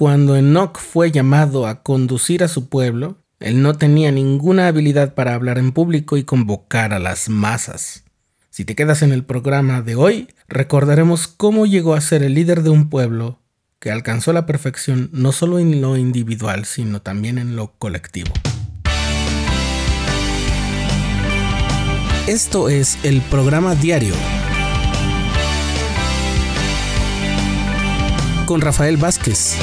cuando Enoch fue llamado a conducir a su pueblo, él no tenía ninguna habilidad para hablar en público y convocar a las masas. Si te quedas en el programa de hoy, recordaremos cómo llegó a ser el líder de un pueblo que alcanzó la perfección no solo en lo individual, sino también en lo colectivo. Esto es el programa diario con Rafael Vázquez.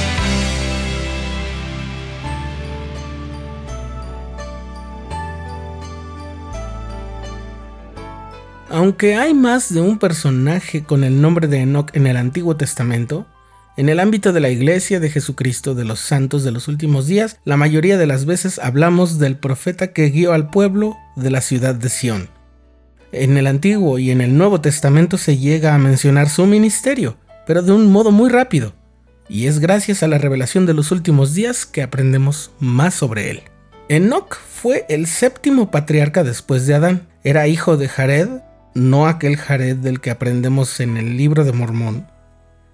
Aunque hay más de un personaje con el nombre de Enoch en el Antiguo Testamento, en el ámbito de la Iglesia de Jesucristo de los Santos de los últimos días, la mayoría de las veces hablamos del profeta que guió al pueblo de la ciudad de Sión. En el Antiguo y en el Nuevo Testamento se llega a mencionar su ministerio, pero de un modo muy rápido, y es gracias a la revelación de los últimos días que aprendemos más sobre él. Enoch fue el séptimo patriarca después de Adán. Era hijo de Jared, no aquel Jared del que aprendemos en el libro de Mormón,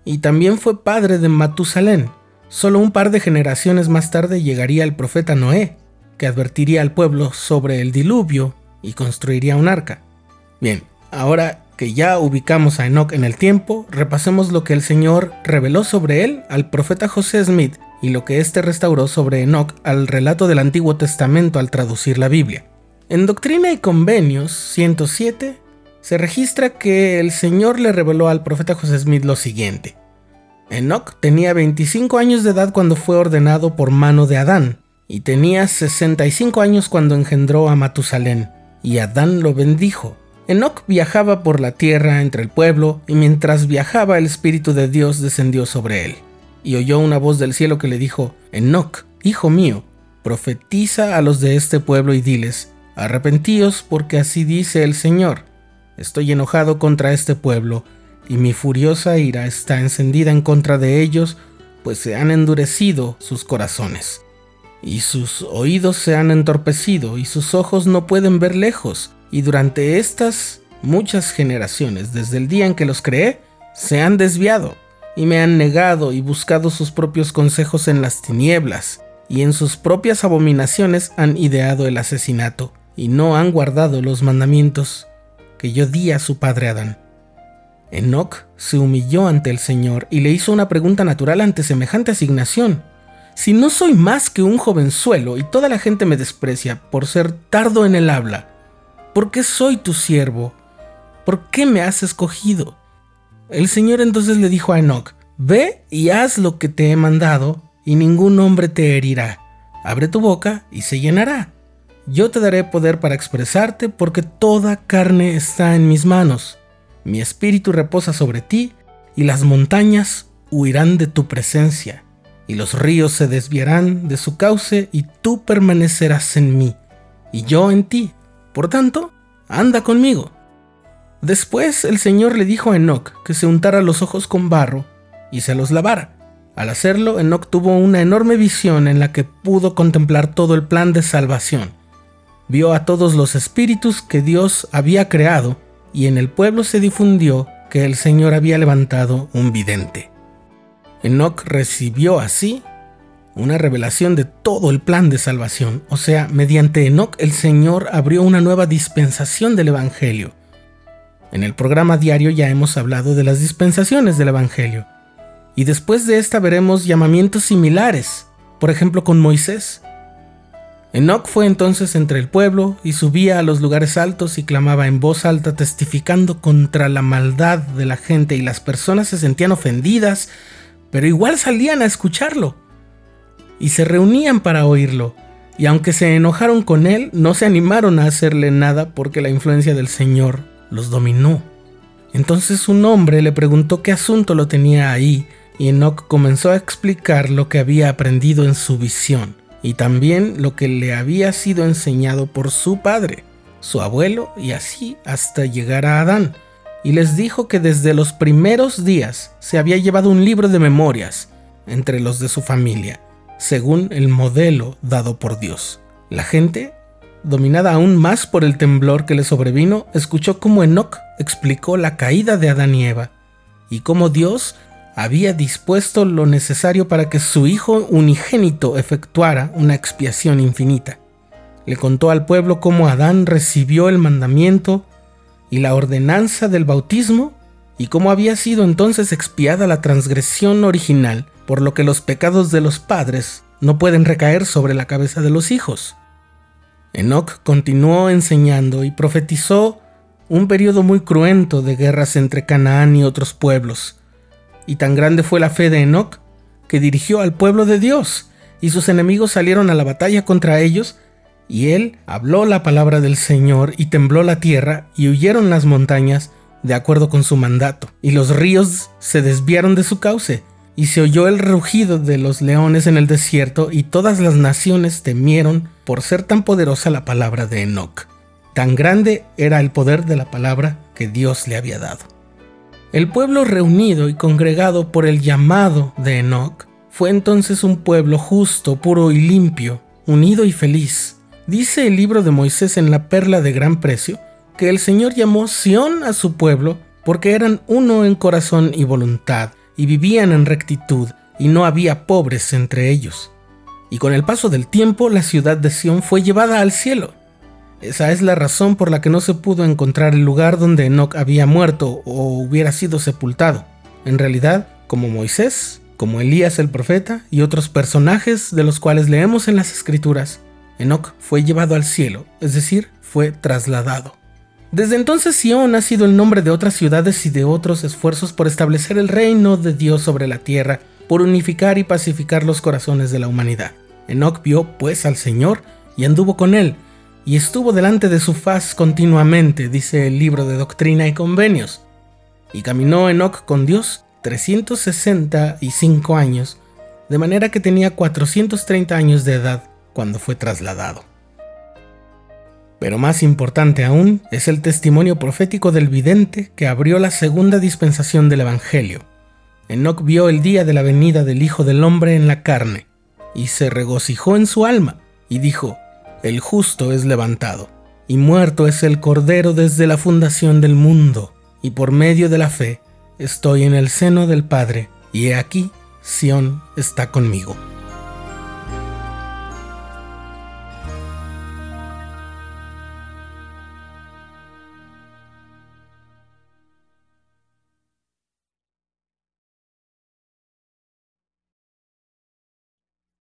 y también fue padre de Matusalén. Solo un par de generaciones más tarde llegaría el profeta Noé, que advertiría al pueblo sobre el diluvio y construiría un arca. Bien, ahora que ya ubicamos a Enoch en el tiempo, repasemos lo que el Señor reveló sobre él al profeta José Smith y lo que éste restauró sobre Enoch al relato del Antiguo Testamento al traducir la Biblia. En Doctrina y Convenios 107 se registra que el Señor le reveló al profeta José Smith lo siguiente. Enoch tenía 25 años de edad cuando fue ordenado por mano de Adán, y tenía 65 años cuando engendró a Matusalén, y Adán lo bendijo. Enoch viajaba por la tierra entre el pueblo, y mientras viajaba el Espíritu de Dios descendió sobre él, y oyó una voz del cielo que le dijo, Enoch, hijo mío, profetiza a los de este pueblo y diles, arrepentíos porque así dice el Señor. Estoy enojado contra este pueblo, y mi furiosa ira está encendida en contra de ellos, pues se han endurecido sus corazones. Y sus oídos se han entorpecido, y sus ojos no pueden ver lejos, y durante estas muchas generaciones, desde el día en que los creé, se han desviado, y me han negado y buscado sus propios consejos en las tinieblas, y en sus propias abominaciones han ideado el asesinato, y no han guardado los mandamientos que yo di a su padre Adán. Enoch se humilló ante el Señor y le hizo una pregunta natural ante semejante asignación. Si no soy más que un jovenzuelo y toda la gente me desprecia por ser tardo en el habla, ¿por qué soy tu siervo? ¿Por qué me has escogido? El Señor entonces le dijo a Enoch, Ve y haz lo que te he mandado, y ningún hombre te herirá. Abre tu boca y se llenará. Yo te daré poder para expresarte porque toda carne está en mis manos. Mi espíritu reposa sobre ti y las montañas huirán de tu presencia y los ríos se desviarán de su cauce y tú permanecerás en mí y yo en ti. Por tanto, anda conmigo. Después el Señor le dijo a Enoch que se untara los ojos con barro y se los lavara. Al hacerlo, Enoch tuvo una enorme visión en la que pudo contemplar todo el plan de salvación vio a todos los espíritus que Dios había creado y en el pueblo se difundió que el Señor había levantado un vidente. Enoch recibió así una revelación de todo el plan de salvación, o sea, mediante Enoch el Señor abrió una nueva dispensación del Evangelio. En el programa diario ya hemos hablado de las dispensaciones del Evangelio, y después de esta veremos llamamientos similares, por ejemplo con Moisés, Enoch fue entonces entre el pueblo y subía a los lugares altos y clamaba en voz alta testificando contra la maldad de la gente y las personas se sentían ofendidas, pero igual salían a escucharlo. Y se reunían para oírlo, y aunque se enojaron con él, no se animaron a hacerle nada porque la influencia del Señor los dominó. Entonces un hombre le preguntó qué asunto lo tenía ahí, y Enoch comenzó a explicar lo que había aprendido en su visión y también lo que le había sido enseñado por su padre, su abuelo y así hasta llegar a Adán. Y les dijo que desde los primeros días se había llevado un libro de memorias entre los de su familia, según el modelo dado por Dios. La gente, dominada aún más por el temblor que le sobrevino, escuchó cómo Enoch explicó la caída de Adán y Eva y cómo Dios había dispuesto lo necesario para que su hijo unigénito efectuara una expiación infinita. Le contó al pueblo cómo Adán recibió el mandamiento y la ordenanza del bautismo y cómo había sido entonces expiada la transgresión original, por lo que los pecados de los padres no pueden recaer sobre la cabeza de los hijos. Enoch continuó enseñando y profetizó un periodo muy cruento de guerras entre Canaán y otros pueblos. Y tan grande fue la fe de Enoch que dirigió al pueblo de Dios, y sus enemigos salieron a la batalla contra ellos, y él habló la palabra del Señor, y tembló la tierra, y huyeron las montañas, de acuerdo con su mandato, y los ríos se desviaron de su cauce, y se oyó el rugido de los leones en el desierto, y todas las naciones temieron por ser tan poderosa la palabra de Enoch. Tan grande era el poder de la palabra que Dios le había dado. El pueblo reunido y congregado por el llamado de Enoch fue entonces un pueblo justo, puro y limpio, unido y feliz. Dice el libro de Moisés en la perla de gran precio que el Señor llamó Sión a su pueblo porque eran uno en corazón y voluntad, y vivían en rectitud, y no había pobres entre ellos. Y con el paso del tiempo la ciudad de Sión fue llevada al cielo. Esa es la razón por la que no se pudo encontrar el lugar donde Enoch había muerto o hubiera sido sepultado. En realidad, como Moisés, como Elías el profeta y otros personajes de los cuales leemos en las escrituras, Enoch fue llevado al cielo, es decir, fue trasladado. Desde entonces Sion ha sido el nombre de otras ciudades y de otros esfuerzos por establecer el reino de Dios sobre la tierra, por unificar y pacificar los corazones de la humanidad. Enoch vio pues al Señor y anduvo con él, y estuvo delante de su faz continuamente, dice el libro de Doctrina y Convenios. Y caminó Enoch con Dios 365 años, de manera que tenía 430 años de edad cuando fue trasladado. Pero más importante aún es el testimonio profético del vidente que abrió la segunda dispensación del Evangelio. Enoc vio el día de la venida del Hijo del Hombre en la carne, y se regocijó en su alma, y dijo, El justo es levantado, y muerto es el Cordero desde la fundación del mundo, y por medio de la fe estoy en el seno del Padre, y he aquí, Sión está conmigo.